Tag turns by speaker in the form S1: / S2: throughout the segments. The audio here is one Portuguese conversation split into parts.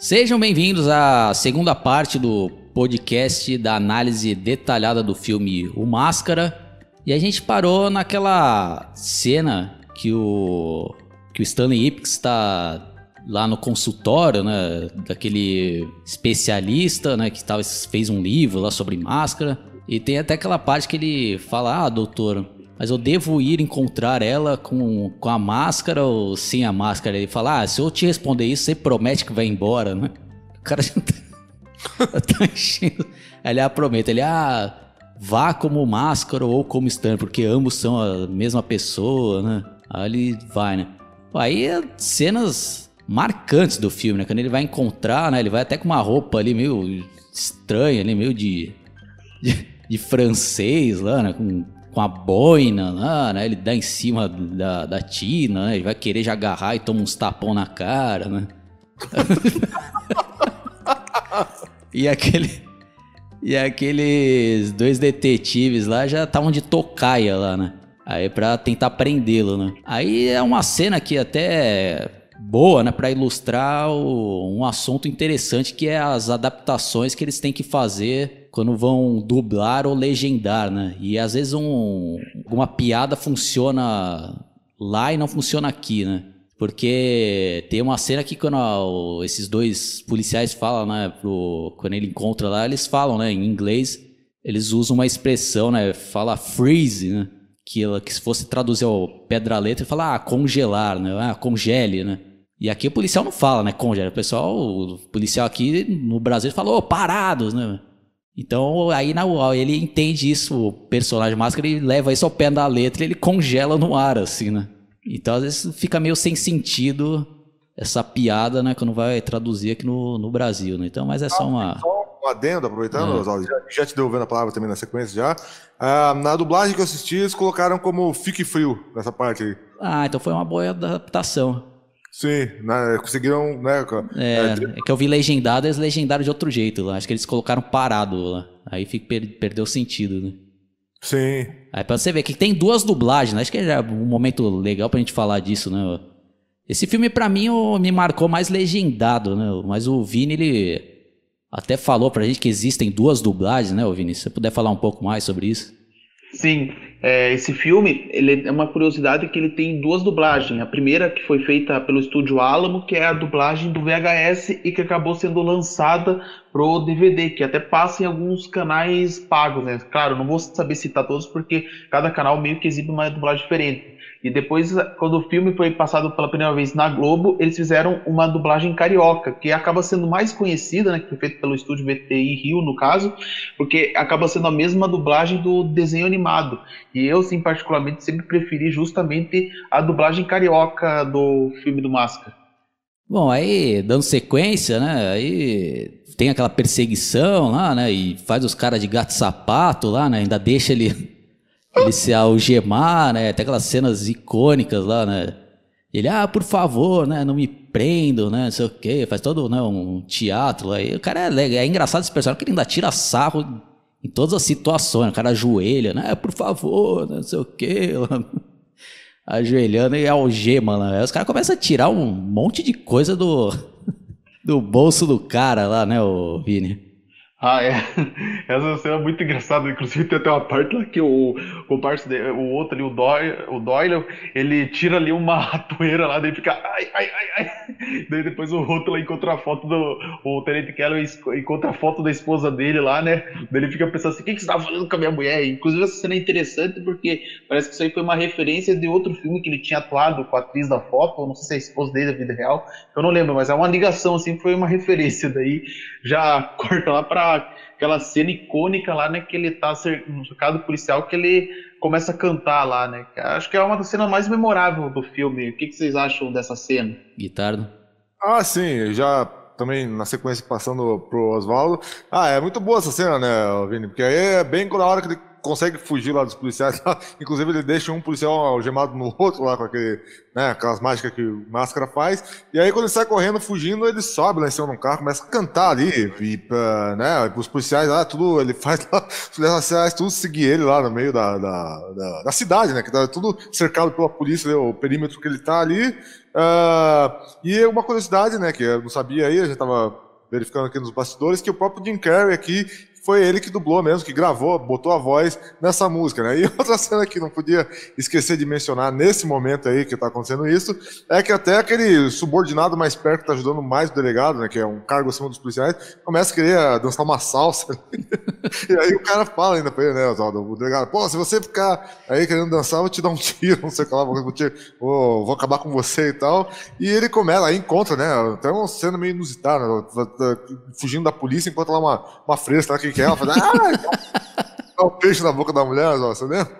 S1: Sejam bem-vindos à segunda parte do podcast da análise detalhada do filme O Máscara. E a gente parou naquela cena que o, que o Stanley Ipkiss está lá no consultório, né, daquele especialista, né, que tava, fez um livro lá sobre máscara. E tem até aquela parte que ele fala: "Ah, doutor, mas eu devo ir encontrar ela com, com a máscara ou sem a máscara? Ele fala, ah, se eu te responder isso, você promete que vai embora, né? O cara já tá, tá enchendo. Ele ah, promete, ele, ah, vá como máscara ou como stand, porque ambos são a mesma pessoa, né? Aí ele vai, né? Aí é cenas marcantes do filme, né? Quando ele vai encontrar, né? Ele vai até com uma roupa ali meio estranha, ali, meio de, de, de francês lá, né? Com com a boina lá, né? Ele dá em cima da, da Tina, né? Ele vai querer já agarrar e toma uns tapão na cara, né? e aquele. E aqueles dois detetives lá já estavam de tocaia lá, né? Aí pra tentar prendê-lo, né? Aí é uma cena que até boa, né, para ilustrar o, um assunto interessante que é as adaptações que eles têm que fazer quando vão dublar ou legendar, né? E às vezes um, uma piada funciona lá e não funciona aqui, né? Porque tem uma cena que quando esses dois policiais falam, né, pro, quando ele encontra lá, eles falam, né, em inglês, eles usam uma expressão, né, fala freeze, né? Que, que se fosse traduzir ao pé da letra, fala ah, congelar, né? Ah, congele, né? E aqui o policial não fala, né? Congela. O pessoal, o policial aqui no Brasil falou, oh, parados, né? Então aí na UAU ele entende isso, o personagem máscara, ele leva isso ao pé da letra e ele congela no ar, assim, né? Então às vezes fica meio sem sentido essa piada, né? Quando vai traduzir aqui no, no Brasil, né? Então, mas é só uma. Só
S2: um adendo, aproveitando, é. já, já, te devolvendo a palavra também na sequência já. Ah, na dublagem que eu assisti, eles colocaram como fique frio nessa parte aí.
S1: Ah, então foi uma boa adaptação.
S2: Sim, né, conseguiram, né?
S1: É, é, é, que eu vi legendado, eles legendaram de outro jeito lá. Acho que eles colocaram parado lá. Aí fica, per, perdeu sentido, né?
S2: Sim.
S1: Aí pra você ver que tem duas dublagens, né? Acho que é um momento legal pra gente falar disso, né? Esse filme, pra mim, me marcou mais legendado, né? Mas o Vini, ele até falou pra gente que existem duas dublagens, né, Vini? Se você puder falar um pouco mais sobre isso.
S3: Sim, é, esse filme ele é uma curiosidade que ele tem duas dublagens. A primeira que foi feita pelo estúdio Alamo, que é a dublagem do VHS e que acabou sendo lançada pro DVD, que até passa em alguns canais pagos, né? Claro, não vou saber citar todos porque cada canal meio que exibe uma dublagem diferente. E depois, quando o filme foi passado pela primeira vez na Globo, eles fizeram uma dublagem carioca, que acaba sendo mais conhecida, né, que foi feita pelo estúdio VTI Rio, no caso, porque acaba sendo a mesma dublagem do desenho animado. E eu, sim, particularmente, sempre preferi justamente a dublagem carioca do filme do Máscara.
S1: Bom, aí, dando sequência, né, aí tem aquela perseguição lá, né, e faz os caras de gato-sapato lá, né, ainda deixa ele ele se algemar, né? Tem aquelas cenas icônicas lá, né? Ele, ah, por favor, né? Não me prendo, né? Não sei o quê. Faz todo né, um teatro aí. O cara é, é engraçado esse personagem, que ele ainda tira sarro em todas as situações. O cara ajoelha, né? Por favor, né, não sei o quê. Ajoelhando e algema, né? Aí os caras começam a tirar um monte de coisa do, do bolso do cara lá, né, o Vini?
S3: Ah, é. Essa cena é muito engraçada. Inclusive, tem até uma parte lá que o, o dele, o outro ali, o Doyle, o Doyle, ele tira ali uma ratoeira lá, daí fica ai, ai, ai, ai. Daí depois o outro lá encontra a foto do. O Tenente Keller encontra a foto da esposa dele lá, né? Daí ele fica pensando assim: o que, que você tava falando com a minha mulher? Inclusive, essa cena é interessante porque parece que isso aí foi uma referência de outro filme que ele tinha atuado com a atriz da foto, não sei se é a esposa dele da vida real, eu não lembro, mas é uma ligação, assim, foi uma referência. Daí já corta lá pra aquela cena icônica lá, né, que ele tá no cercado policial, que ele começa a cantar lá, né? Acho que é uma das cenas mais memoráveis do filme. O que, que vocês acham dessa cena?
S1: Guitarra.
S2: Ah, sim, já também na sequência passando pro Oswaldo. Ah, é muito boa essa cena, né, Vini? Porque aí é bem na hora que ele consegue fugir lá dos policiais. Inclusive, ele deixa um policial algemado no outro lá com aquele, né, aquelas mágicas que o Máscara faz. E aí, quando ele sai correndo, fugindo, ele sobe lá em cima de um carro, começa a cantar ali. E, uh, né, os policiais lá, tudo, ele faz lá, os policiais tudo seguir ele lá no meio da, da, da, da cidade, né? Que tá tudo cercado pela polícia, né, o perímetro que ele tá ali. Uh, e uma curiosidade, né, que eu não sabia aí, a gente tava verificando aqui nos bastidores, que o próprio Jim Carrey aqui foi ele que dublou mesmo, que gravou, botou a voz nessa música, né? E outra cena que não podia esquecer de mencionar nesse momento aí que tá acontecendo isso, é que até aquele subordinado mais perto que tá ajudando mais o delegado, né? Que é um cargo acima dos policiais, começa a querer dançar uma salsa. e aí o cara fala ainda pra ele, né, o delegado, pô, se você ficar aí querendo dançar, eu vou te dar um tiro, não sei o que lá, vou, te, vou, vou acabar com você e tal. E ele começa, aí encontra, né? Até uma cena meio inusitada, né, fugindo da polícia, encontra lá uma, uma fresca lá que? Ela fala, ah, o peixe na boca da mulher, você lembra?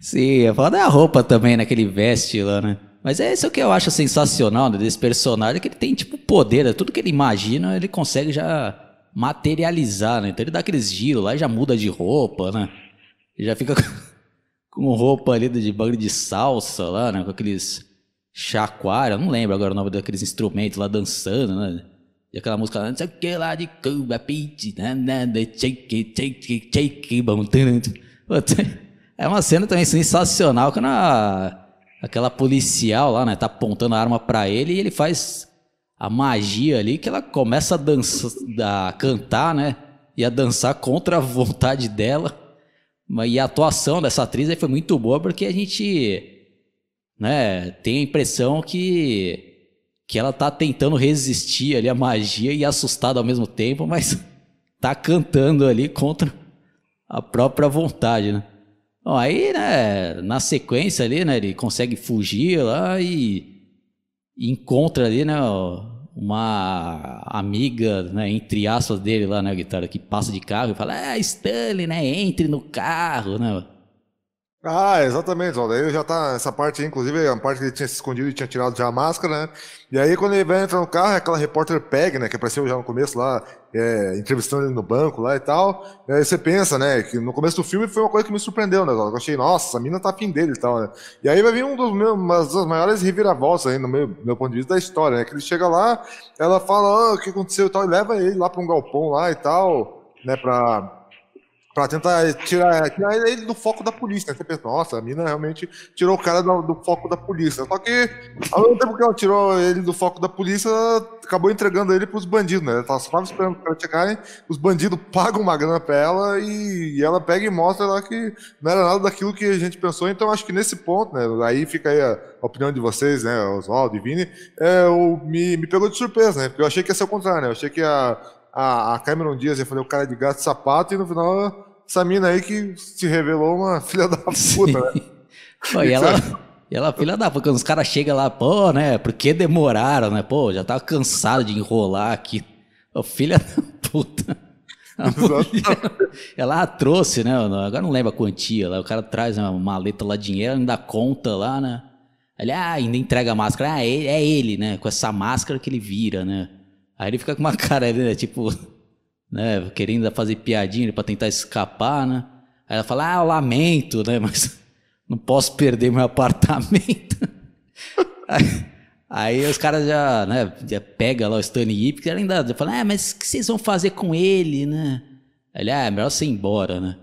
S1: Sim, é foda a roupa também, naquele veste lá, né? Mas é isso que eu acho sensacional né, desse personagem, que ele tem, tipo, poder, né? tudo que ele imagina, ele consegue já materializar, né? Então ele dá aqueles giros lá e já muda de roupa, né? Ele já fica com roupa ali de bagulho de salsa lá, né? Com aqueles chacoalhos, não lembro agora o nome daqueles instrumentos lá dançando, né? E aquela música, não sei o que lá de Cuba, Pete, shake, shake, shake, bom. É uma cena também sensacional, quando a, aquela policial lá, né, tá apontando a arma para ele e ele faz a magia ali que ela começa a dançar, a cantar, né, e a dançar contra a vontade dela. E a atuação dessa atriz aí foi muito boa porque a gente, né, tem a impressão que que ela tá tentando resistir ali à magia e assustada ao mesmo tempo, mas tá cantando ali contra a própria vontade, né? Bom, aí, né, na sequência ali, né, ele consegue fugir lá e, encontra ali, né, uma amiga, né, entre aspas dele lá, né, guitarra, que passa de carro e fala, ah, Stanley, né, entre no carro, né,
S2: ah, exatamente, ó. Daí já tá. Essa parte inclusive, é a parte que ele tinha se escondido e tinha tirado já a máscara, né? E aí, quando ele vai entrar no carro, é aquela repórter Peg, né? Que apareceu já no começo lá, é, entrevistando ele no banco lá e tal. E aí você pensa, né? Que no começo do filme foi uma coisa que me surpreendeu, né? Eu achei, nossa, a mina tá afim dele e tal, né? E aí vai vir um dos meus, uma das maiores reviravoltas aí, no meu, meu ponto de vista da história, né? Que ele chega lá, ela fala, ah, o que aconteceu e tal, e leva ele lá pra um galpão lá e tal, né? Pra Pra tentar tirar, tirar ele do foco da polícia. Você pensa, nossa, a mina realmente tirou o cara do, do, foco da polícia. Só que, ao mesmo tempo que ela tirou ele do foco da polícia, acabou entregando ele pros bandidos, né? Ela tava só esperando pra chegarem, os bandidos pagam uma grana pra ela e, e, ela pega e mostra lá que não era nada daquilo que a gente pensou. Então, acho que nesse ponto, né? Aí fica aí a, a opinião de vocês, né? Oswaldo e Vini, é, o, me, me pegou de surpresa, né? Porque eu achei que ia ser o contrário, né? Eu achei que a a, a Cameron Diaz ia fazer o cara de gato sapato e no final essa mina aí que se revelou uma filha da puta, né?
S1: Pô, e ela, e ela, filha da puta, quando os caras chegam lá, pô, né? Por que demoraram, né? Pô, já tava cansado de enrolar aqui. Ô, filha da puta. Mulher, ela trouxe, né? Agora não lembro a quantia lá. O cara traz uma maleta lá, dinheiro, ainda conta lá, né? Ele ah, ainda entrega a máscara. Ah, é, é ele, né? Com essa máscara que ele vira, né? Aí ele fica com uma cara, né? Tipo, né? Querendo fazer piadinha para tentar escapar, né? Aí ela fala, ah, eu lamento, né? Mas não posso perder meu apartamento. aí, aí, os caras já, né? Já pega lá o Stanley Ip, que ainda fala, ah, mas o que vocês vão fazer com ele, né? Ele, ah, é melhor você ir embora, né?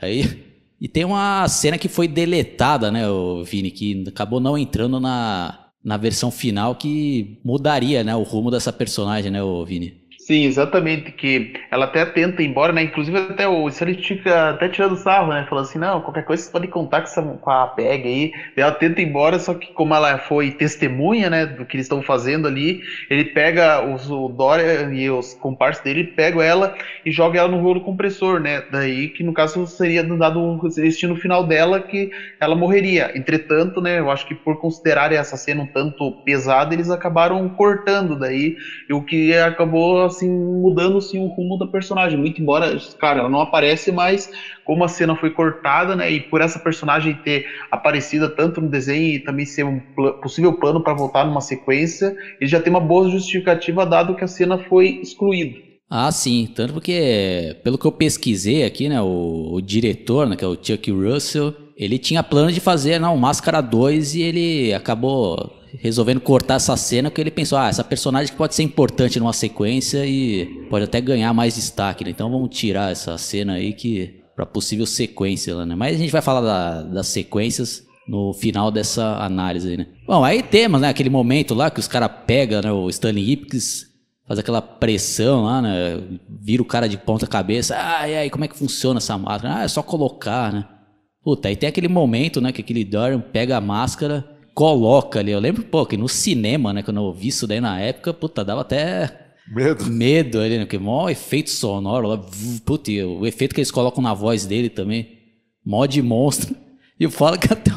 S1: Aí, e tem uma cena que foi deletada, né, o Vini, que acabou não entrando na, na versão final que mudaria, né, o rumo dessa personagem, né, Vini?
S3: Sim, exatamente, que ela até tenta ir embora, né? Inclusive até o Stanley fica até tirando sarro, né? Falando assim, não, qualquer coisa você pode contar com, essa, com a PEG aí. Ela tenta ir embora, só que como ela foi testemunha, né, do que eles estão fazendo ali, ele pega os, o Dória e os comparsas dele, pega ela e joga ela no rolo compressor, né? Daí que no caso seria dado um destino final dela que ela morreria. Entretanto, né, eu acho que por considerarem essa cena um tanto pesada, eles acabaram cortando daí, o que acabou assim, mudando assim, o rumo da personagem. Muito embora, cara, ela não aparece, mas como a cena foi cortada, né? E por essa personagem ter aparecido tanto no desenho e também ser um pl possível plano para voltar numa sequência, ele já tem uma boa justificativa, dado que a cena foi excluída.
S1: Ah, sim. Tanto porque, pelo que eu pesquisei aqui, né, o, o diretor, né, que é o Chuck Russell, ele tinha plano de fazer não, Máscara 2 e ele acabou resolvendo cortar essa cena porque ele pensou, ah, essa personagem pode ser importante numa sequência e pode até ganhar mais destaque, né? Então vamos tirar essa cena aí que para possível sequência lá, né? Mas a gente vai falar da, das sequências no final dessa análise aí, né? Bom, aí temos, né, aquele momento lá que os caras pegam né, o Stanley Ipkiss, faz aquela pressão lá, né? Vira o cara de ponta cabeça. Ah, e aí, como é que funciona essa máscara? Ah, é só colocar, né? Puta, aí tem aquele momento, né, que aquele Dorian pega a máscara, coloca ali. Eu lembro, pô, que no cinema, né, quando eu vi isso daí na época, puta, dava até
S2: Medo.
S1: medo ali, né? Porque mó efeito sonoro lá. E o efeito que eles colocam na voz dele também. Mó de monstro. E eu falo que até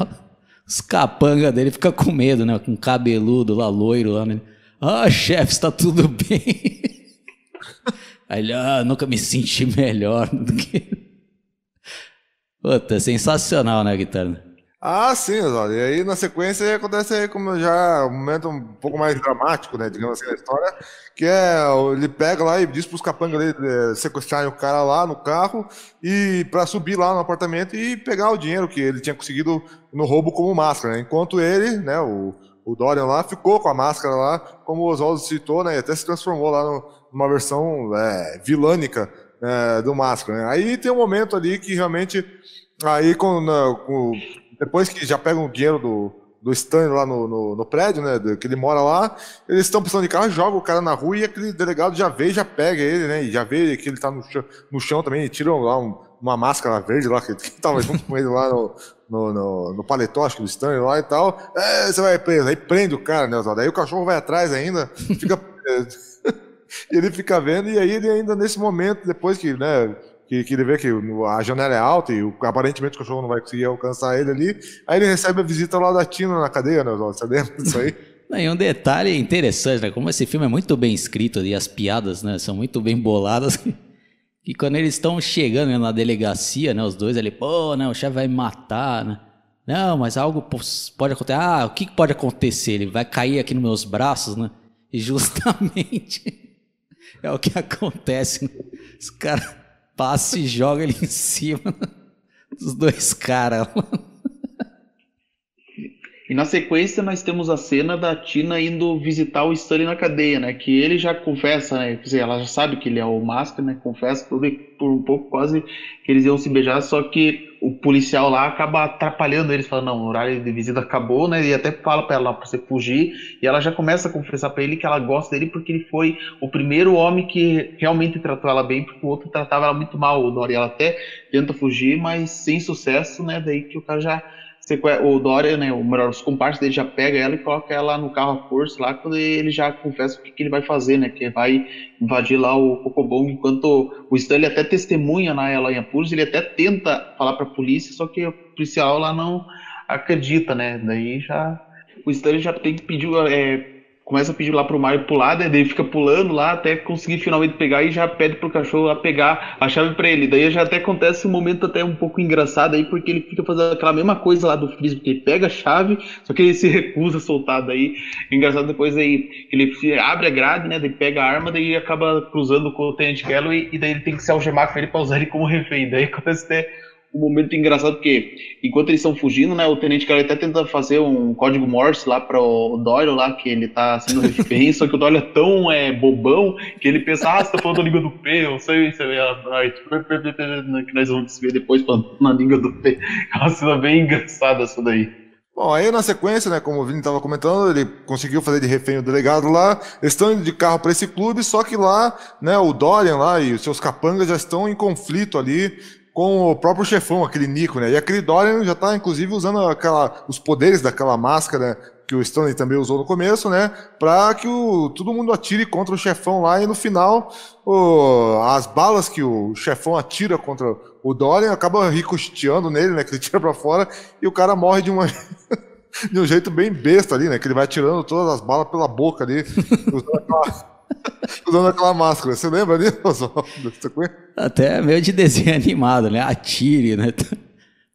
S1: os capangas dele ficam com medo, né? Com cabeludo lá, loiro lá, né? Ah, chefe, está tudo bem. Aí ele, ah, nunca me senti melhor do que. Puta, sensacional, né, guitarra?
S2: Ah, sim, Oswaldo. E aí, na sequência, acontece aí como já um momento um pouco mais dramático, né, digamos assim, na história, que é, ele pega lá e diz pros capangas dele eh, sequestrarem o cara lá no carro e para subir lá no apartamento e pegar o dinheiro que ele tinha conseguido no roubo como máscara, né? enquanto ele, né, o, o Dorian lá, ficou com a máscara lá, como o Oswaldo citou, né, e até se transformou lá no, numa versão é, vilânica é, do máscara, né? Aí tem um momento ali que realmente, aí com, com depois que já pegam o dinheiro do, do Stan lá no, no, no, prédio, né, que ele mora lá, eles estão precisando de carro, jogam o cara na rua e aquele delegado já vê, já pega ele, né, e já vê que ele tá no chão, no chão também, e tiram lá um, uma máscara verde lá, que, que tava junto com ele lá no, no, no, no paletó, acho que do Stan lá e tal, é, você vai preso, aí prende o cara, né, Oswaldo, aí o cachorro vai atrás ainda, fica... ele fica vendo, e aí ele ainda nesse momento, depois que, né, que, que ele vê que a janela é alta e aparentemente o cachorro não vai conseguir alcançar ele ali. Aí ele recebe a visita lá da Tina na cadeia, né? Você lembra disso aí?
S1: E um detalhe interessante, né? Como esse filme é muito bem escrito e as piadas, né? São muito bem boladas. E quando eles estão chegando né, na delegacia, né? Os dois ali, pô, né? O chefe vai me matar, né? Não, mas algo pode acontecer. Ah, o que pode acontecer? Ele vai cair aqui nos meus braços, né? E justamente é o que acontece. Né? Os caras passa e joga ele em cima dos dois caras.
S3: E na sequência nós temos a cena da Tina indo visitar o Stanley na cadeia, né? Que ele já confessa, né? Quer dizer, ela já sabe que ele é o Máscara, né? Confessa por, por um pouco quase que eles iam se beijar, só que o policial lá acaba atrapalhando eles, falando, não, o horário de visita acabou, né? E até fala para ela pra você fugir. E ela já começa a confessar para ele que ela gosta dele porque ele foi o primeiro homem que realmente tratou ela bem, porque o outro tratava ela muito mal, o Dori. Ela até tenta fugir, mas sem sucesso, né? Daí que o cara já o Dória, né, o melhor, os comparsas dele já pega ela e coloca ela no carro à força lá, quando ele já confessa o que, que ele vai fazer, né, que vai invadir lá o Cocobong, enquanto o Stanley até testemunha na ela em apuros, ele até tenta falar para a polícia, só que o policial lá não acredita, né, daí já o Stanley já tem que pedir é, começa a pedir lá pro Mario pular, daí fica pulando lá até conseguir finalmente pegar e já pede pro cachorro lá pegar a chave para ele. Daí já até acontece um momento até um pouco engraçado aí, porque ele fica fazendo aquela mesma coisa lá do Freeze, porque ele pega a chave, só que ele se recusa a soltar. Daí, engraçado depois aí, ele abre a grade, né, daí pega a arma, daí acaba cruzando com o Tenente Galloway e daí ele tem que se algemar com ele pra usar ele como refém. Daí acontece até um momento engraçado porque enquanto eles estão fugindo, né, o Tenente Carey até tenta fazer um código Morse lá para o Doyle lá que ele tá sendo refém, só que o Doyle é tão é, bobão que ele pensa, ah, você tá falando da língua do P, eu sei, vê a noite, que nós vamos ver depois falando na língua do P. É uma cena bem engraçada essa daí.
S2: Bom, aí na sequência, né, como o Vini estava comentando, ele conseguiu fazer de refém o delegado lá, eles estão indo de carro para esse clube, só que lá, né, o Dorian lá e os seus capangas já estão em conflito ali, com o próprio chefão, aquele Nico, né? E aquele Dorian já está, inclusive, usando aquela, os poderes daquela máscara que o Stanley também usou no começo, né? Para que o, todo mundo atire contra o chefão lá e no final o, as balas que o chefão atira contra o Dorian acabam ricocheteando nele, né? Que ele tira para fora e o cara morre de uma de um jeito bem besta ali, né? Que ele vai tirando todas as balas pela boca ali, usando aquela Usando aquela máscara, você lembra disso?
S1: Até meio de desenho animado, né? Atire, né?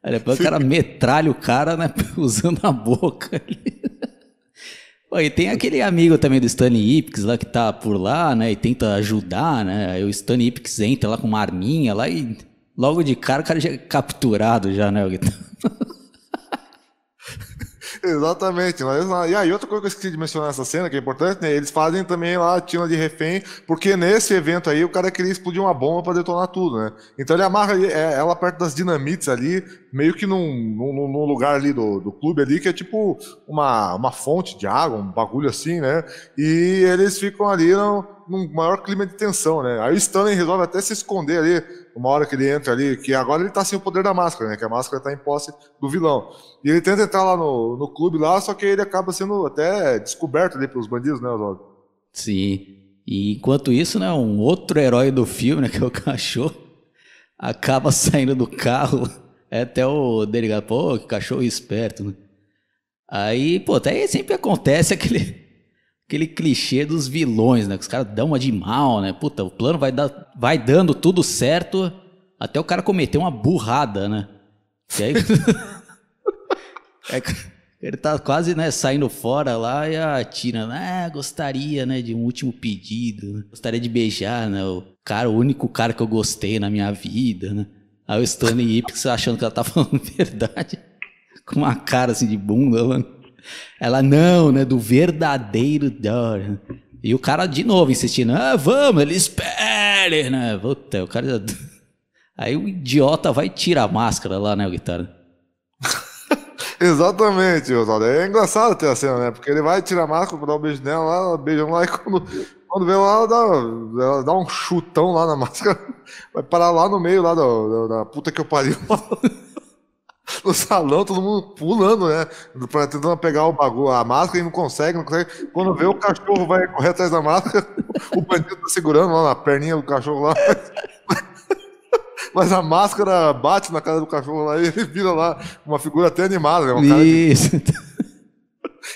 S1: Aí depois o cara metralha o cara, né? Usando a boca ali. Pô, e tem aquele amigo também do Stanley Ipkiss lá que tá por lá, né? E tenta ajudar, né? Aí o Stanley Ipkiss entra lá com uma arminha lá e logo de cara o cara já é capturado já, né?
S2: Exatamente. Mas, e aí, outra coisa que eu esqueci de mencionar nessa cena, que é importante, né? Eles fazem também lá a tina de refém, porque nesse evento aí o cara queria explodir uma bomba para detonar tudo, né? Então ele amarra é, ela perto das dinamites ali, meio que num, num, num lugar ali do, do clube ali, que é tipo uma, uma fonte de água, um bagulho assim, né? E eles ficam ali no, num maior clima de tensão, né? Aí o Stanley resolve até se esconder ali, uma hora que ele entra ali, que agora ele tá sem o poder da máscara, né? Que a máscara tá em posse do vilão. E ele tenta entrar lá no, no clube lá, só que ele acaba sendo até descoberto ali pelos bandidos, né, Oswaldo?
S1: Sim. E enquanto isso, né, um outro herói do filme, né, que é o cachorro, acaba saindo do carro. É até o delegado, pô, que cachorro esperto, né? Aí, pô, até sempre acontece aquele aquele clichê dos vilões, né? Que os caras dão uma de mal, né? Puta, o plano vai, dar, vai dando tudo certo até o cara cometer uma burrada, né? E aí. é, ele tá quase, né, saindo fora lá e a Tina, né, gostaria, né, de um último pedido, né? gostaria de beijar, né, o cara, o único cara que eu gostei na minha vida, né. Aí o Stanley Ipkiss achando que ela tá falando verdade, com uma cara assim de bunda, mano. Ela, não, né? Do verdadeiro Dorian. E o cara de novo insistindo, ah, vamos, ele espere, né? Puta, o cara. Aí o idiota vai tirar a máscara lá, né, o guitarra?
S2: Exatamente. É engraçado ter a cena, né? Porque ele vai tirar a máscara pra dar um beijo nela, lá, beijão lá, e quando, quando vê lá, ela dá, ela dá um chutão lá na máscara, vai parar lá no meio lá da, da, da puta que eu pariu. No salão, todo mundo pulando, né? Tentando pegar o bagulho, a máscara e não consegue, não consegue. Quando vê o cachorro vai correr atrás da máscara, o bandido tá segurando lá na perninha do cachorro lá. Mas a máscara bate na cara do cachorro lá e ele vira lá uma figura até animada, né? Um
S1: Isso. De...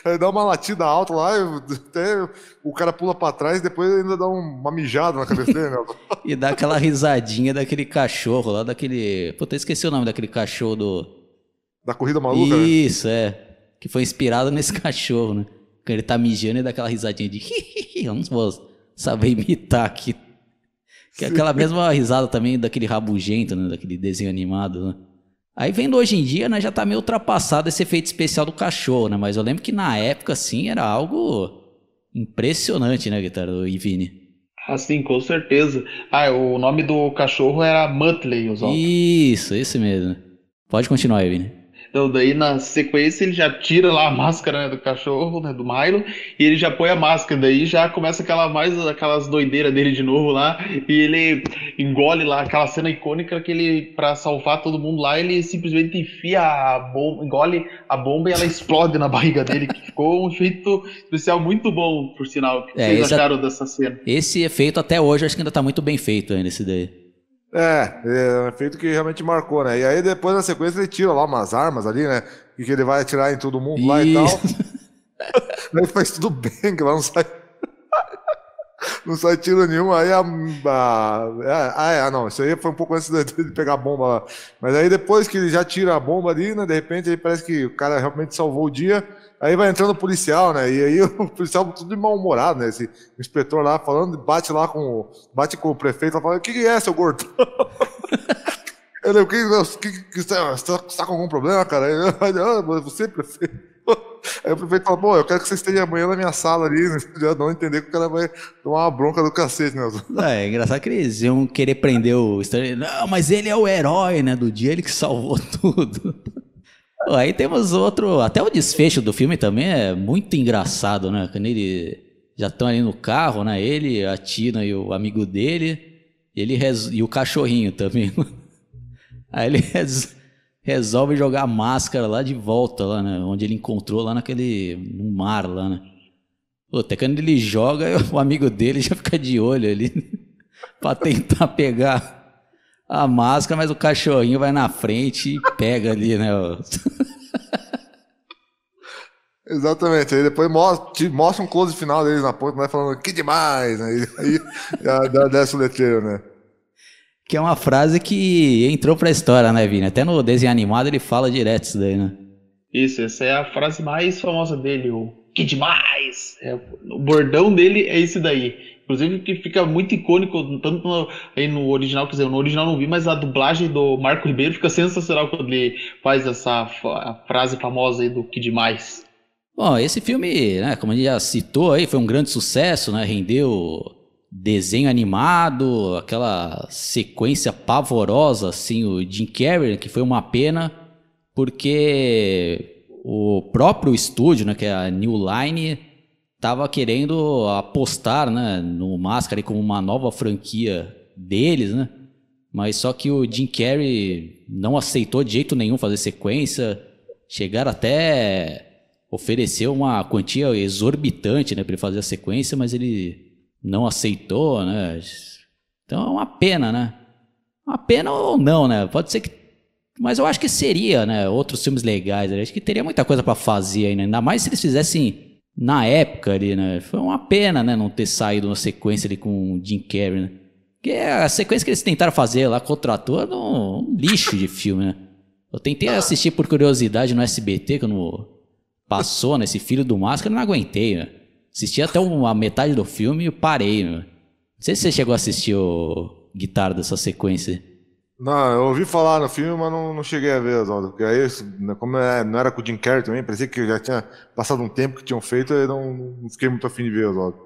S2: Ele dá uma latida alta lá, até o cara pula para trás e depois ainda dá uma mijada na cabeça dele, né?
S1: e dá aquela risadinha daquele cachorro lá, daquele. Puta, esqueci o nome daquele cachorro do.
S2: Da corrida maluca,
S1: né? Isso, né? é. Que foi inspirado nesse cachorro, né? Que ele tá mijando e dá aquela risadinha de eu não vou saber imitar aqui. Que é aquela mesma risada também daquele rabugento, né? Daquele desenho animado, né? Aí vendo hoje em dia, né, já tá meio ultrapassado esse efeito especial do cachorro, né? Mas eu lembro que na época, assim, era algo impressionante, né, Guitarra e Vini?
S3: Ah, sim, com certeza. Ah, o nome do cachorro era Muttley, os
S1: Isso, esse mesmo. Pode continuar, Vini.
S3: Então, daí na sequência ele já tira lá a máscara né, do cachorro, né, do Milo, e ele já põe a máscara. Daí já começa aquela mais aquelas doideiras dele de novo lá, e ele engole lá aquela cena icônica que ele, para salvar todo mundo lá, ele simplesmente enfia a bomba, engole a bomba e ela explode na barriga dele, que ficou um efeito especial muito bom, por sinal. O que é, vocês acharam dessa cena?
S1: Esse efeito até hoje acho que ainda tá muito bem feito ainda, esse daí.
S2: É, é um efeito que realmente marcou, né? E aí depois na sequência ele tira lá umas armas ali, né? E que ele vai atirar em todo mundo lá e tal. aí faz tudo bem, que lá não sai. não sai tiro nenhum. Aí a. a ah, é, ah, não, isso aí foi um pouco antes de pegar a bomba lá. Mas aí depois que ele já tira a bomba ali, né? De repente aí parece que o cara realmente salvou o dia. Aí vai entrando o policial, né? E aí o policial tudo de mal-humorado, né? Esse inspetor lá falando, bate lá com. Bate com o prefeito, falando, o que, que é, seu gordo? Ele, o que, que, que, você está com algum problema, cara? Ele, ah, você, prefeito. Aí o prefeito fala, pô, eu quero que você esteja amanhã na minha sala ali, né? já não entender que o cara vai tomar uma bronca do cacete, né?
S1: É, é engraçado que eles iam querer prender o Não, mas ele é o herói, né? Do dia ele que salvou tudo. Aí temos outro. Até o desfecho do filme também é muito engraçado, né? Quando ele já estão ali no carro, né? Ele, a Tina e o amigo dele. Ele res... E o cachorrinho também. Aí ele res... resolve jogar a máscara lá de volta, lá, né? Onde ele encontrou lá naquele. no mar lá, né? Até quando ele joga, o amigo dele já fica de olho ali pra tentar pegar a máscara, mas o cachorrinho vai na frente e pega ali, né?
S2: Exatamente, aí depois mostra, mostra um close final deles na ponta, né, falando que demais, né? E aí já, desce o letreiro, né?
S1: Que é uma frase que entrou pra história, né, Vini? Até no desenho animado ele fala direto isso daí, né?
S3: Isso, essa é a frase mais famosa dele, o que demais! É, o bordão dele é esse daí. Inclusive que fica muito icônico, tanto no, aí no original, quer dizer, no original não vi, mas a dublagem do Marco Ribeiro fica sensacional quando ele faz essa frase famosa aí do que demais.
S1: Bom, esse filme, né, como a gente já citou aí, foi um grande sucesso, né? Rendeu desenho animado, aquela sequência pavorosa, assim, o Jim Carrey, que foi uma pena, porque o próprio estúdio, né, que é a New Line, estava querendo apostar, né, no Máscara como uma nova franquia deles, né? Mas só que o Jim Carrey não aceitou de jeito nenhum fazer sequência, chegaram até oferecer uma quantia exorbitante, né, para ele fazer a sequência, mas ele não aceitou, né? Então é uma pena, né? Uma pena ou não, né? Pode ser que mas eu acho que seria, né? Outros filmes legais. Acho que teria muita coisa para fazer ainda. Ainda mais se eles fizessem na época ali, né? Foi uma pena, né? Não ter saído uma sequência ali com o Jim Carrey, né? Porque a sequência que eles tentaram fazer lá contra ator um lixo de filme, né? Eu tentei assistir por curiosidade no SBT, quando passou nesse Filho do Máscara, não aguentei, né? Assisti até uma metade do filme e parei, né? Não sei se você chegou a assistir o Guitarra dessa sequência.
S2: Não, eu ouvi falar no filme, mas não, não cheguei a ver, Oswaldo. Porque aí, né, como é, não era com o Jim Carrey também, parecia que já tinha passado um tempo que tinham feito, e não, não fiquei muito afim de ver, Oswaldo.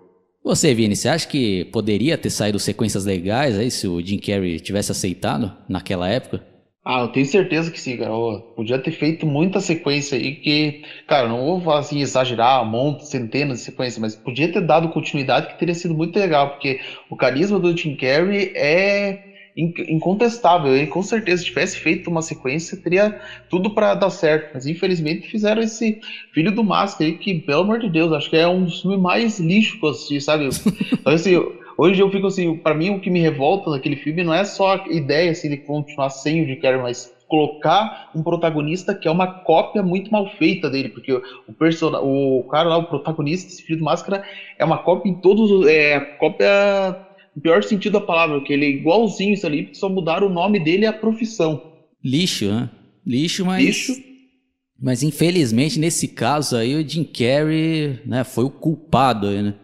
S1: Você, Vini, você acha que poderia ter saído sequências legais aí se o Jim Carrey tivesse aceitado naquela época?
S3: Ah, eu tenho certeza que sim, cara. podia ter feito muita sequência aí que, cara, não vou falar assim, exagerar, um monte, centenas de sequências, mas podia ter dado continuidade que teria sido muito legal, porque o carisma do Jim Carrey é incontestável. E com certeza, se tivesse feito uma sequência, teria tudo para dar certo. Mas infelizmente fizeram esse Filho do Máscara aí, que, pelo amor de Deus, acho que é um dos filmes mais lixo que eu assisti, sabe? Então, assim, hoje eu fico assim, para mim o que me revolta naquele filme não é só a ideia assim, de continuar sem o Jim mas colocar um protagonista que é uma cópia muito mal feita dele, porque o person... o cara lá, o protagonista desse Filho do Máscara é uma cópia em todos, é cópia no pior sentido da palavra, que ele é igualzinho isso ali, só mudaram o nome dele e a profissão.
S1: Lixo, né? Lixo, mas.
S3: Lixo.
S1: Mas infelizmente, nesse caso aí, o Jim Carrey né, foi o culpado aí, né?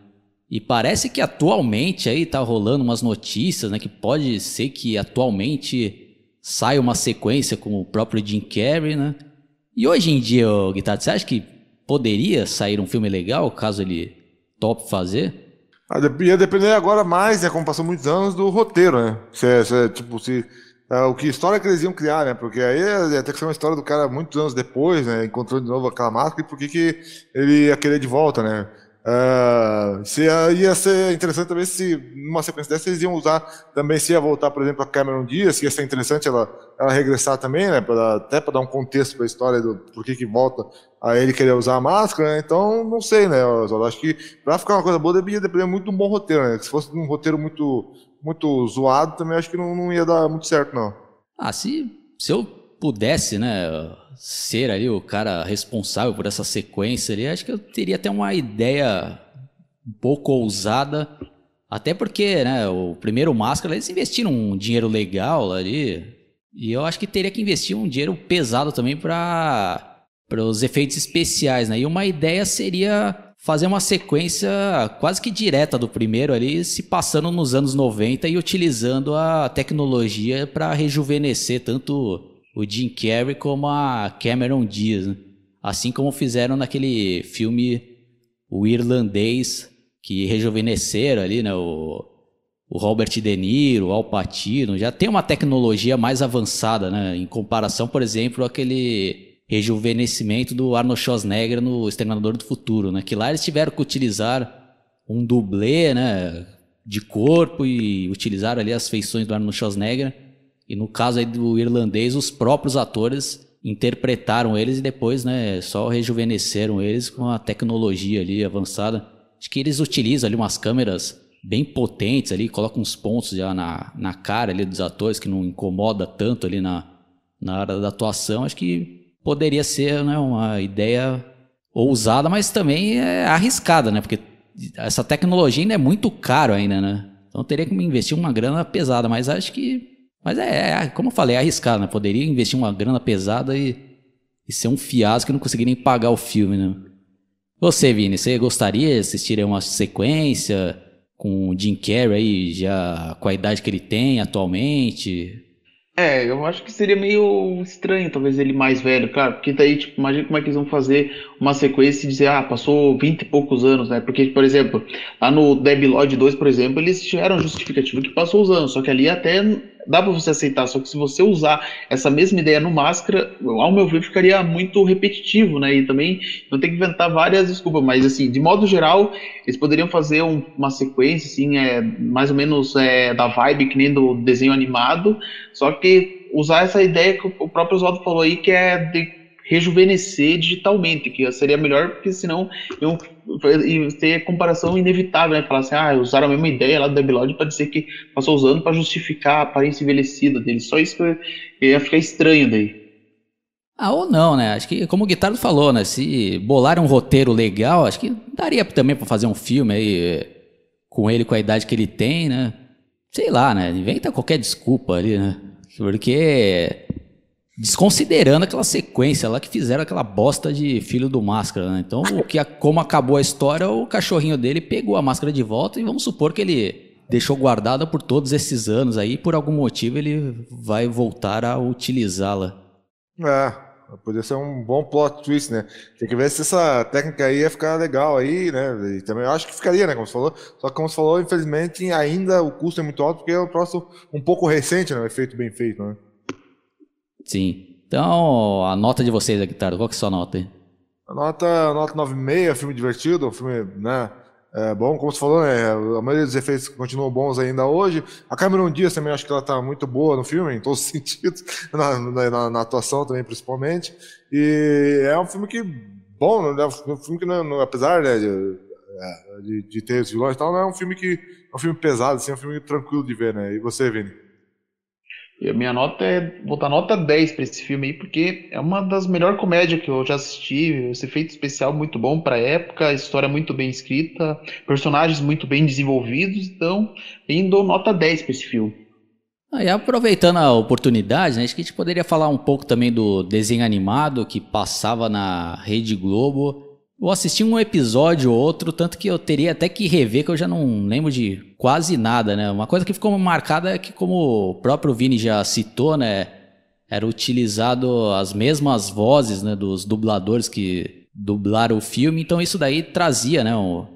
S1: E parece que atualmente aí tá rolando umas notícias, né? Que pode ser que atualmente saia uma sequência com o próprio Jim Carrey, né? E hoje em dia, Guitarra, você acha que poderia sair um filme legal caso ele top fazer?
S2: Ah, ia depender agora mais, né, como passou muitos anos, do roteiro, né? Se, se tipo, se, é, o que história que eles iam criar, né? Porque aí ia ter que ser uma história do cara muitos anos depois, né? Encontrando de novo aquela máscara e por que, que ele ia querer de volta, né? Uh, se, uh, ia ser interessante também se numa sequência dessa eles iam usar também se ia voltar, por exemplo, a Cameron Diaz, que ia ser interessante ela, ela regressar também, né? Pra, até para dar um contexto para a história do por que, que volta a ele querer usar a máscara, né? Então, não sei, né? Eu acho que para ficar uma coisa boa deveria depender muito de um bom roteiro, né? Se fosse um roteiro muito, muito zoado, também acho que não, não ia dar muito certo, não.
S1: Ah, se, se eu pudesse, né, ser ali o cara responsável por essa sequência ali, acho que eu teria até uma ideia um pouco ousada, até porque, né, o primeiro Máscara, eles investiram um dinheiro legal ali, e eu acho que teria que investir um dinheiro pesado também para para os efeitos especiais, né? E uma ideia seria fazer uma sequência quase que direta do primeiro ali, se passando nos anos 90 e utilizando a tecnologia para rejuvenescer tanto o Jim Carrey como a Cameron Diaz, né? assim como fizeram naquele filme O Irlandês, que rejuvenesceram ali, né, o, o Robert De Niro, o Al Pacino, já tem uma tecnologia mais avançada, né, em comparação, por exemplo, aquele rejuvenescimento do Arnold Schwarzenegger no Exterminador do Futuro, né, que lá eles tiveram que utilizar um dublê, né, de corpo e utilizar ali as feições do Arnold Schwarzenegger e no caso aí do irlandês, os próprios atores interpretaram eles e depois, né, só rejuvenesceram eles com a tecnologia ali avançada. Acho que eles utilizam ali umas câmeras bem potentes ali, colocam uns pontos já na, na cara ali dos atores que não incomoda tanto ali na, na hora da atuação. Acho que poderia ser né, uma ideia ousada, mas também é arriscada, né? Porque essa tecnologia ainda é muito caro ainda, né? Então teria que investir uma grana pesada, mas acho que mas é, é, como eu falei, é arriscado, né? Poderia investir uma grana pesada e, e ser um fiasco e não conseguir nem pagar o filme, né? Você, Vini, você gostaria de assistir uma sequência com o Jim Carrey aí, já com a idade que ele tem atualmente?
S3: É, eu acho que seria meio estranho, talvez ele mais velho, claro, porque daí, tipo, imagina como é que eles vão fazer uma sequência e dizer, ah, passou 20 e poucos anos, né? Porque, por exemplo, lá no Debi Lodge 2, por exemplo, eles tiveram justificativo que passou os anos, só que ali até dá para você aceitar, só que se você usar essa mesma ideia no Máscara, ao meu ver, ficaria muito repetitivo, né? E também não tem que inventar várias desculpas, mas assim, de modo geral, eles poderiam fazer um, uma sequência, assim, é, mais ou menos é, da vibe que nem do desenho animado, só que usar essa ideia que o próprio Oswaldo falou aí, que é de rejuvenescer digitalmente, que seria melhor, porque senão iam ter comparação inevitável, né? Falar assim, ah, usaram a mesma ideia lá do Debilode para dizer que passou usando para justificar a aparência envelhecida dele. Só isso ia ficar estranho daí.
S1: Ah, ou não, né? Acho que, como o Guitardo falou, né? Se bolar um roteiro legal, acho que daria também para fazer um filme aí com ele, com a idade que ele tem, né? Sei lá, né? Inventa qualquer desculpa ali, né? Porque desconsiderando aquela sequência lá que fizeram aquela bosta de filho do máscara, né? Então, o que como acabou a história, o cachorrinho dele pegou a máscara de volta e vamos supor que ele deixou guardada por todos esses anos aí, por algum motivo ele vai voltar a utilizá-la.
S2: É, poderia ser um bom plot twist, né? Tem que ver se essa técnica aí ia ficar legal aí, né? E também acho que ficaria, né? Como você falou. Só que como você falou, infelizmente ainda o custo é muito alto porque é um troço um pouco recente, né? Um efeito bem feito, né?
S1: Sim. Então, a nota de vocês aqui, Tardo, qual que é a sua nota aí?
S2: A nota, nota 9,5, filme divertido, filme, né? É bom, como você falou, né? A maioria dos efeitos continuam bons ainda hoje. A Cameron Diaz também acho que ela tá muito boa no filme, em todos os sentidos, na, na, na atuação também, principalmente. E é um filme que, bom, né? um filme que, não, apesar né, de, é, de, de, ter os vilões e tal, não é um filme que é um filme pesado, assim, é um filme tranquilo de ver, né? E você, Vini?
S3: E a minha nota é. Vou dar nota 10 para esse filme aí, porque é uma das melhores comédias que eu já assisti. Esse efeito especial muito bom para época, história muito bem escrita, personagens muito bem desenvolvidos. Então, eu dou nota 10 para esse filme.
S1: Ah, e aproveitando a oportunidade, né, acho que a gente poderia falar um pouco também do desenho animado que passava na Rede Globo eu assisti um episódio ou outro, tanto que eu teria até que rever, que eu já não lembro de quase nada, né? Uma coisa que ficou marcada é que, como o próprio Vini já citou, né? Era utilizado as mesmas vozes né, dos dubladores que dublaram o filme, então isso daí trazia, né?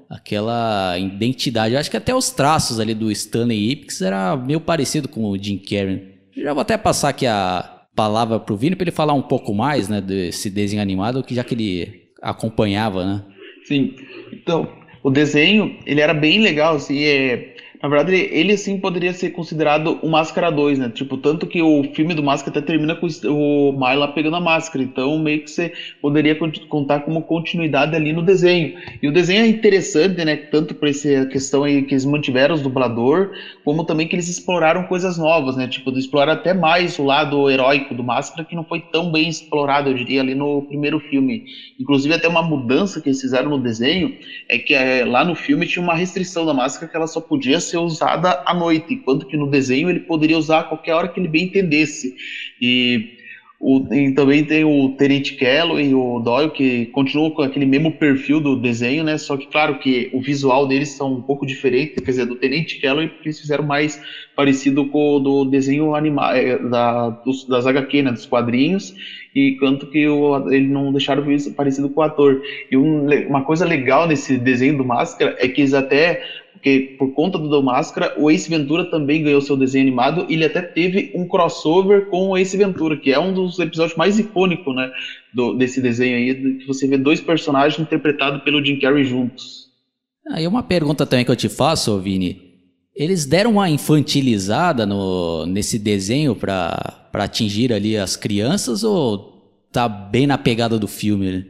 S1: Aquela identidade. Eu acho que até os traços ali do Stanley Ipkiss era meio parecido com o Jim Carrey. Já vou até passar aqui a palavra pro Vini para ele falar um pouco mais, né, desse desenho animado, que já que ele acompanhava, né?
S3: Sim. Então, o desenho, ele era bem legal, assim, é, na verdade, ele sim poderia ser considerado o Máscara 2, né? Tipo, tanto que o filme do Máscara até termina com o Myla pegando a máscara. Então, meio que você poderia contar como continuidade ali no desenho. E o desenho é interessante, né? Tanto por essa questão aí que eles mantiveram os dublador, como também que eles exploraram coisas novas, né? Tipo, exploraram até mais o lado heróico do Máscara, que não foi tão bem explorado, eu diria, ali no primeiro filme. Inclusive, até uma mudança que eles fizeram no desenho é que é, lá no filme tinha uma restrição da máscara que ela só podia ser ser usada à noite, enquanto que no desenho ele poderia usar a qualquer hora que ele bem entendesse. E, o, e também tem o Tenente Kello e o Doyle, que continuam com aquele mesmo perfil do desenho, né? Só que, claro, que o visual deles são um pouco diferente, quer dizer, do Tenente Kello eles fizeram mais parecido com o do desenho animal, é, da, dos, das HQ, né? Dos quadrinhos, e quanto que o, ele não deixaram isso parecido com o ator. E um, uma coisa legal nesse desenho do Máscara é que eles até porque por conta do, Máscara, o Ace Ventura também ganhou seu desenho animado ele até teve um crossover com o Ace Ventura, que é um dos episódios mais icônicos, né, do, desse desenho aí, que você vê dois personagens interpretados pelo Jim Carrey juntos.
S1: Aí ah, uma pergunta também que eu te faço, Vini. Eles deram uma infantilizada no, nesse desenho para atingir ali as crianças ou tá bem na pegada do filme? Né?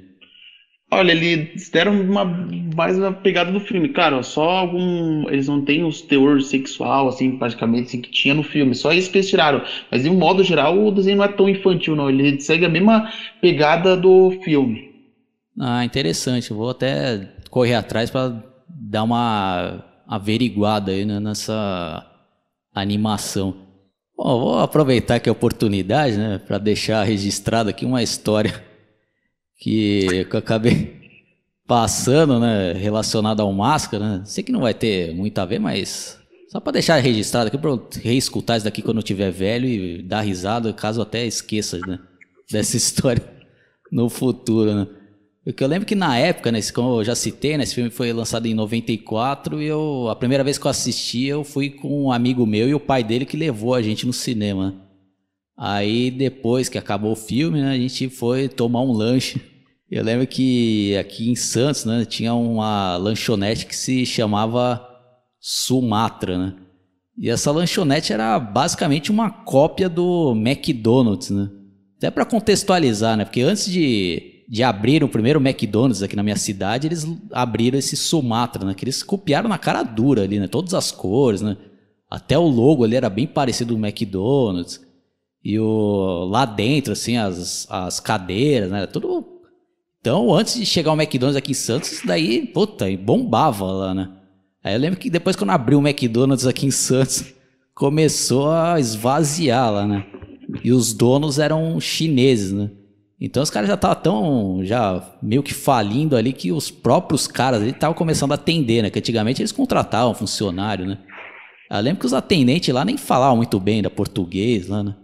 S3: Olha, eles deram uma mais uma pegada do filme. Claro, só algum. Eles não têm os teor sexual, assim, praticamente, assim, que tinha no filme. Só isso que eles tiraram. Mas, de um modo geral, o desenho não é tão infantil, não. Ele segue a mesma pegada do filme.
S1: Ah, interessante. vou até correr atrás para dar uma averiguada aí né, nessa animação. Bom, vou aproveitar aqui a oportunidade, né, para deixar registrado aqui uma história que, eu acabei passando, né, relacionado ao Máscara, né? Sei que não vai ter muito a ver, mas só para deixar registrado aqui para reescutar isso daqui quando eu tiver velho e dar risada, caso até esqueça, né, dessa história no futuro, né? Porque eu lembro que na época, né, como eu já citei, né, esse filme foi lançado em 94 e eu, a primeira vez que eu assisti, eu fui com um amigo meu e o pai dele que levou a gente no cinema. Aí depois que acabou o filme, né, a gente foi tomar um lanche. Eu lembro que aqui em Santos, né, tinha uma lanchonete que se chamava Sumatra, né? E essa lanchonete era basicamente uma cópia do McDonald's, né? Até para contextualizar, né? Porque antes de de abrir o primeiro McDonald's aqui na minha cidade, eles abriram esse Sumatra, né? Que eles copiaram na cara dura ali, né? Todas as cores, né? Até o logo ali era bem parecido do McDonald's. E o, lá dentro, assim, as, as cadeiras, né? Tudo. Então, antes de chegar o McDonald's aqui em Santos, isso daí, puta, bombava lá, né? Aí eu lembro que depois quando abriu o McDonald's aqui em Santos, começou a esvaziar lá, né? E os donos eram chineses, né? Então os caras já estavam tão, já meio que falindo ali que os próprios caras estavam começando a atender, né? Que antigamente eles contratavam funcionário, né? Eu lembro que os atendentes lá nem falavam muito bem da português lá, né?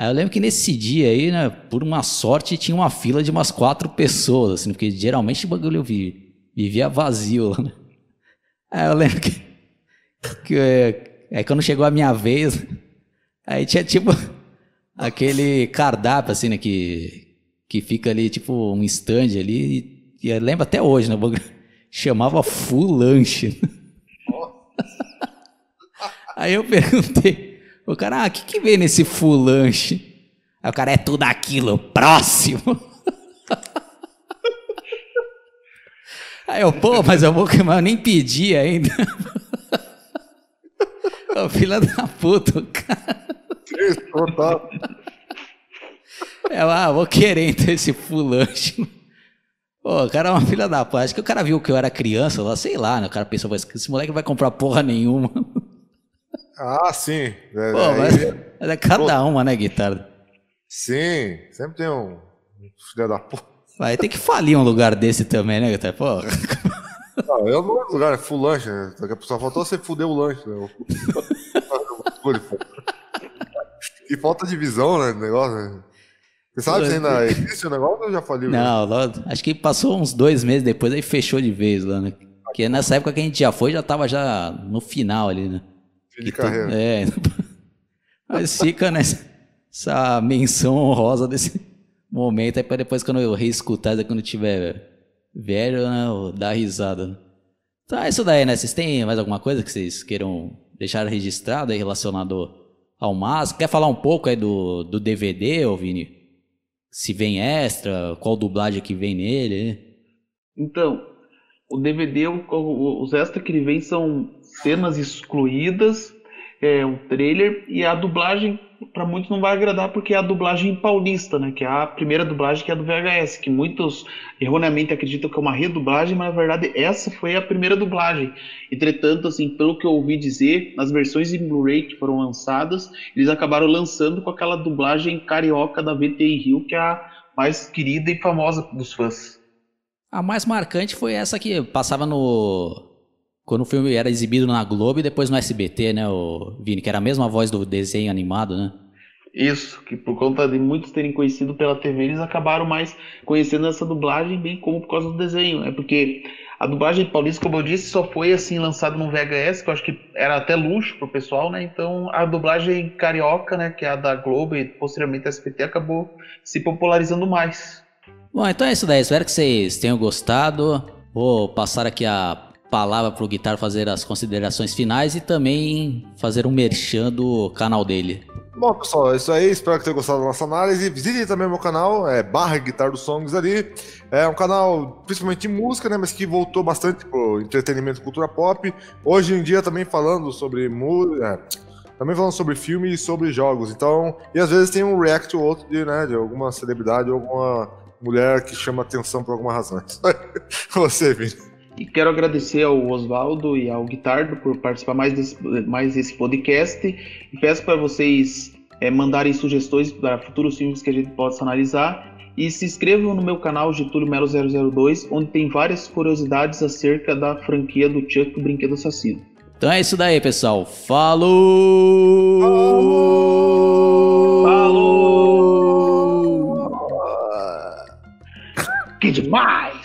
S1: Aí eu lembro que nesse dia aí, né, por uma sorte, tinha uma fila de umas quatro pessoas, assim, porque geralmente o bagulho eu vi, vivia vazio lá, né? Aí eu lembro que, que é, é, quando chegou a minha vez, aí tinha tipo aquele cardápio, assim, né, que, que fica ali, tipo, um stand ali, e, e lembra até hoje, né? Chamava Full Lanche. Aí eu perguntei, o cara, ah, o que, que vem nesse Full Lanche? Aí o cara, é tudo aquilo, próximo. Aí eu, pô, mas eu vou mas eu nem pedi ainda. Ô, filha da puta, cara. Total. Ela, ah, vou querer então esse fulanche. Pô, o cara é uma filha da puta. Acho que o cara viu que eu era criança lá, sei lá, né? O cara pensou, esse moleque vai comprar porra nenhuma.
S2: Ah, sim.
S1: É, Pô, mas, mas é cada uma, né, guitarra?
S2: Sim, sempre tem um filho da puta.
S1: Vai ter que falir um lugar desse também, né, guitarra? Pô.
S2: Não, eu não gosto lugar, é full lanche, né? Só faltou você fuder o lanche, né? e falta de visão, né, negócio, né? Você sabe se ainda existe o negócio ou já faliu?
S1: Não, lá, acho que passou uns dois meses depois, aí fechou de vez lá, né? Porque nessa época que a gente já foi, já tava já no final ali, né?
S2: De carreira.
S1: É. Mas fica nessa essa menção honrosa desse momento aí pra depois quando eu reescutar, quando eu tiver velho, né, eu dar risada. Né? Então é isso daí, né? Vocês têm mais alguma coisa que vocês queiram deixar registrado aí relacionado ao MAS? Quer falar um pouco aí do, do DVD, ô Vini? se vem extra, qual dublagem que vem nele.
S3: Então, o DVD, os extras que ele vem são cenas excluídas, é, um trailer, e a dublagem para muitos não vai agradar porque é a dublagem paulista, né? Que é a primeira dublagem que é do VHS, que muitos erroneamente acreditam que é uma redublagem, mas na verdade essa foi a primeira dublagem. Entretanto, assim, pelo que eu ouvi dizer, nas versões em Blu-ray que foram lançadas, eles acabaram lançando com aquela dublagem carioca da VTI Rio, que é a mais querida e famosa dos fãs.
S1: A mais marcante foi essa que passava no quando o filme era exibido na Globo e depois no SBT, né, o Vini, que era a mesma voz do desenho animado, né?
S3: Isso, que por conta de muitos terem conhecido pela TV, eles acabaram mais conhecendo essa dublagem, bem como por causa do desenho. É porque a dublagem paulista, como eu disse, só foi assim lançada no VHS, que eu acho que era até luxo pro pessoal, né? Então a dublagem carioca, né, que é a da Globo e posteriormente a SBT, acabou se popularizando mais.
S1: Bom, então é isso daí. Espero que vocês tenham gostado. Vou passar aqui a palavra para o Guitar fazer as considerações finais e também fazer um merchan do canal dele.
S2: Bom, pessoal, é isso aí. Espero que tenham gostado da nossa análise. Visitem também meu canal, é barra Guitar dos Songs ali. É um canal principalmente de música, né? Mas que voltou bastante pro entretenimento cultura pop. Hoje em dia também falando sobre música. É, também falando sobre filme e sobre jogos. Então, e às vezes tem um react ou outro de, né, de alguma celebridade ou alguma mulher que chama atenção por alguma razão. Você, Vini.
S3: E quero agradecer ao Oswaldo e ao Guitardo por participar mais desse, mais desse podcast. E peço para vocês é, mandarem sugestões para futuros filmes que a gente possa analisar. E se inscrevam no meu canal Getúlio Melo 002, onde tem várias curiosidades acerca da franquia do Chuck do Brinquedo Assassino.
S1: Então é isso daí, pessoal. Falou! Falou!
S3: Falou! Que demais!